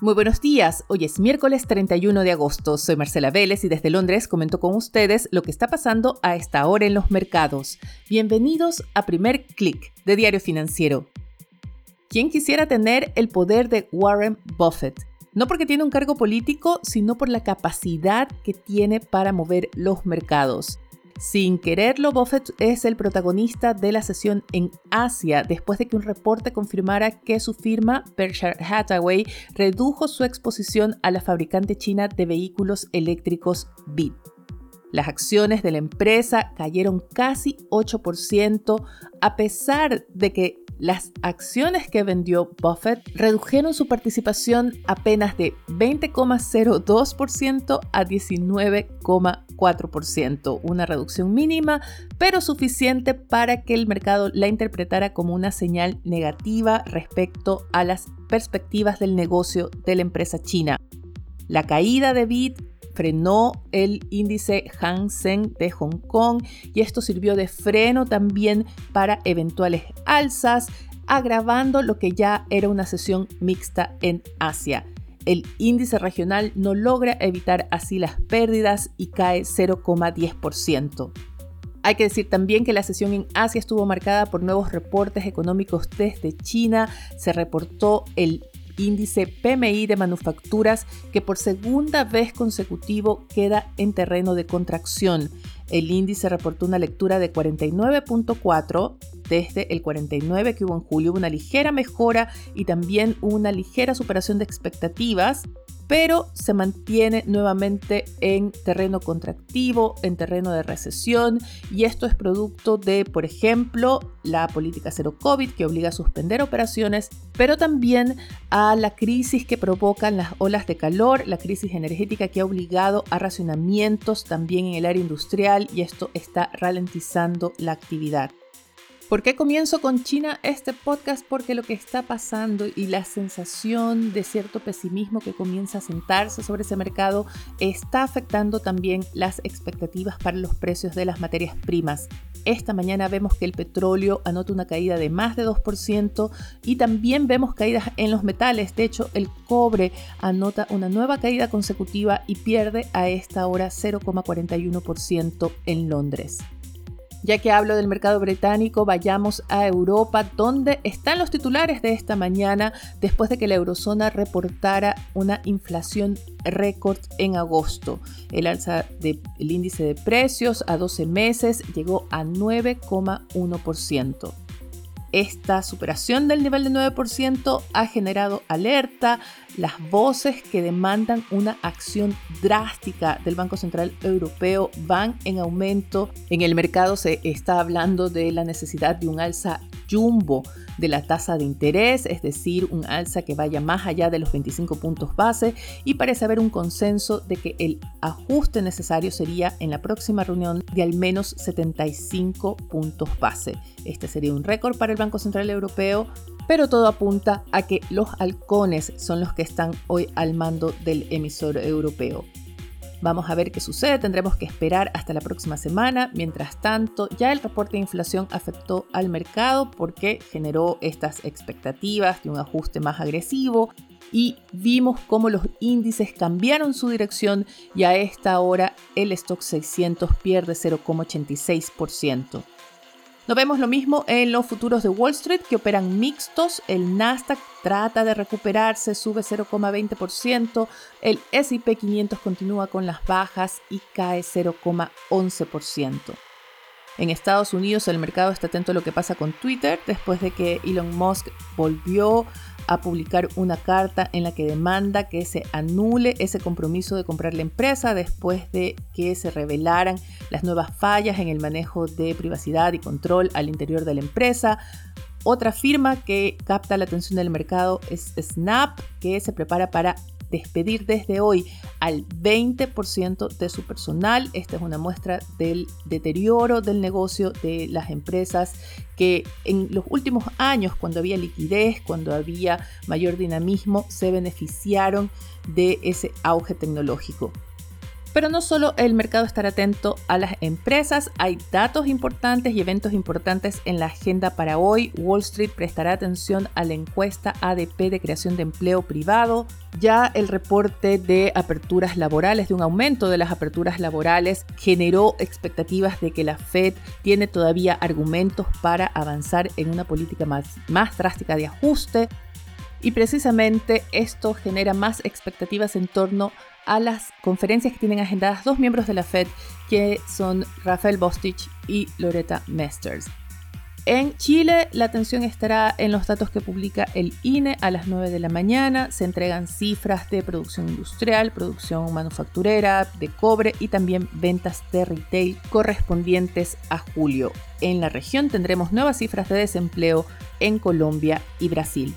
Muy buenos días, hoy es miércoles 31 de agosto, soy Marcela Vélez y desde Londres comento con ustedes lo que está pasando a esta hora en los mercados. Bienvenidos a Primer Click de Diario Financiero. ¿Quién quisiera tener el poder de Warren Buffett? No porque tiene un cargo político, sino por la capacidad que tiene para mover los mercados. Sin quererlo, Buffett es el protagonista de la sesión en Asia después de que un reporte confirmara que su firma, Berkshire Hathaway, redujo su exposición a la fabricante china de vehículos eléctricos BID. Las acciones de la empresa cayeron casi 8% a pesar de que las acciones que vendió Buffett redujeron su participación apenas de 20,02% a 19,4%, una reducción mínima, pero suficiente para que el mercado la interpretara como una señal negativa respecto a las perspectivas del negocio de la empresa china. La caída de BIT frenó el índice Hang Seng de Hong Kong y esto sirvió de freno también para eventuales alzas, agravando lo que ya era una sesión mixta en Asia. El índice regional no logra evitar así las pérdidas y cae 0,10%. Hay que decir también que la sesión en Asia estuvo marcada por nuevos reportes económicos desde China. Se reportó el índice PMI de manufacturas que por segunda vez consecutivo queda en terreno de contracción. El índice reportó una lectura de 49.4 desde el 49 que hubo en julio, una ligera mejora y también una ligera superación de expectativas pero se mantiene nuevamente en terreno contractivo, en terreno de recesión, y esto es producto de, por ejemplo, la política cero COVID que obliga a suspender operaciones, pero también a la crisis que provocan las olas de calor, la crisis energética que ha obligado a racionamientos también en el área industrial y esto está ralentizando la actividad. ¿Por qué comienzo con China este podcast? Porque lo que está pasando y la sensación de cierto pesimismo que comienza a sentarse sobre ese mercado está afectando también las expectativas para los precios de las materias primas. Esta mañana vemos que el petróleo anota una caída de más de 2% y también vemos caídas en los metales. De hecho, el cobre anota una nueva caída consecutiva y pierde a esta hora 0,41% en Londres. Ya que hablo del mercado británico, vayamos a Europa, donde están los titulares de esta mañana después de que la eurozona reportara una inflación récord en agosto. El alza del índice de precios a 12 meses llegó a 9,1%. Esta superación del nivel de 9% ha generado alerta, las voces que demandan una acción drástica del Banco Central Europeo van en aumento. En el mercado se está hablando de la necesidad de un alza jumbo de la tasa de interés, es decir, un alza que vaya más allá de los 25 puntos base y parece haber un consenso de que el ajuste necesario sería en la próxima reunión de al menos 75 puntos base. Este sería un récord para el Banco Central Europeo, pero todo apunta a que los halcones son los que están hoy al mando del emisor europeo. Vamos a ver qué sucede, tendremos que esperar hasta la próxima semana. Mientras tanto, ya el reporte de inflación afectó al mercado porque generó estas expectativas de un ajuste más agresivo y vimos cómo los índices cambiaron su dirección y a esta hora el stock 600 pierde 0,86%. No vemos lo mismo en los futuros de Wall Street que operan mixtos. El Nasdaq trata de recuperarse, sube 0,20%. El SP 500 continúa con las bajas y cae 0,11%. En Estados Unidos el mercado está atento a lo que pasa con Twitter después de que Elon Musk volvió a publicar una carta en la que demanda que se anule ese compromiso de comprar la empresa después de que se revelaran las nuevas fallas en el manejo de privacidad y control al interior de la empresa. Otra firma que capta la atención del mercado es Snap, que se prepara para despedir desde hoy al 20% de su personal. Esta es una muestra del deterioro del negocio de las empresas que en los últimos años, cuando había liquidez, cuando había mayor dinamismo, se beneficiaron de ese auge tecnológico. Pero no solo el mercado estará atento a las empresas, hay datos importantes y eventos importantes en la agenda para hoy. Wall Street prestará atención a la encuesta ADP de creación de empleo privado. Ya el reporte de aperturas laborales, de un aumento de las aperturas laborales, generó expectativas de que la Fed tiene todavía argumentos para avanzar en una política más, más drástica de ajuste. Y precisamente esto genera más expectativas en torno a las conferencias que tienen agendadas dos miembros de la Fed, que son Rafael Bostich y Loretta Mesters. En Chile, la atención estará en los datos que publica el INE a las 9 de la mañana. Se entregan cifras de producción industrial, producción manufacturera, de cobre y también ventas de retail correspondientes a julio. En la región tendremos nuevas cifras de desempleo en Colombia y Brasil.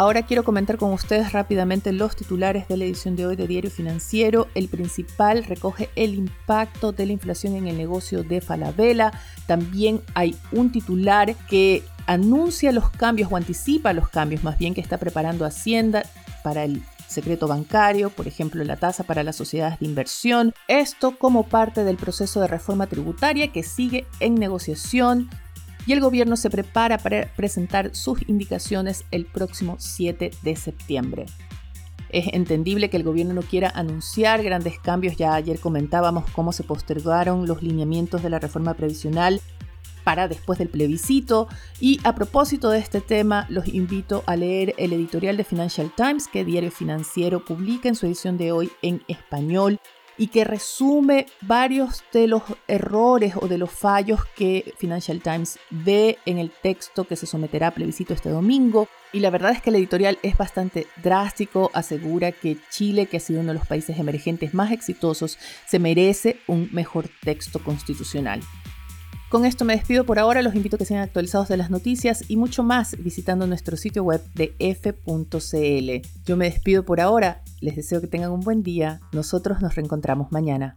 Ahora quiero comentar con ustedes rápidamente los titulares de la edición de hoy de Diario Financiero. El principal recoge el impacto de la inflación en el negocio de Falabella. También hay un titular que anuncia los cambios o anticipa los cambios más bien que está preparando Hacienda para el secreto bancario, por ejemplo la tasa para las sociedades de inversión. Esto como parte del proceso de reforma tributaria que sigue en negociación y el gobierno se prepara para presentar sus indicaciones el próximo 7 de septiembre. Es entendible que el gobierno no quiera anunciar grandes cambios, ya ayer comentábamos cómo se postergaron los lineamientos de la reforma previsional para después del plebiscito. Y a propósito de este tema, los invito a leer el editorial de Financial Times que Diario Financiero publica en su edición de hoy en español y que resume varios de los errores o de los fallos que Financial Times ve en el texto que se someterá a plebiscito este domingo. Y la verdad es que el editorial es bastante drástico, asegura que Chile, que ha sido uno de los países emergentes más exitosos, se merece un mejor texto constitucional. Con esto me despido por ahora, los invito a que sean actualizados de las noticias y mucho más visitando nuestro sitio web de f.cl. Yo me despido por ahora, les deseo que tengan un buen día, nosotros nos reencontramos mañana.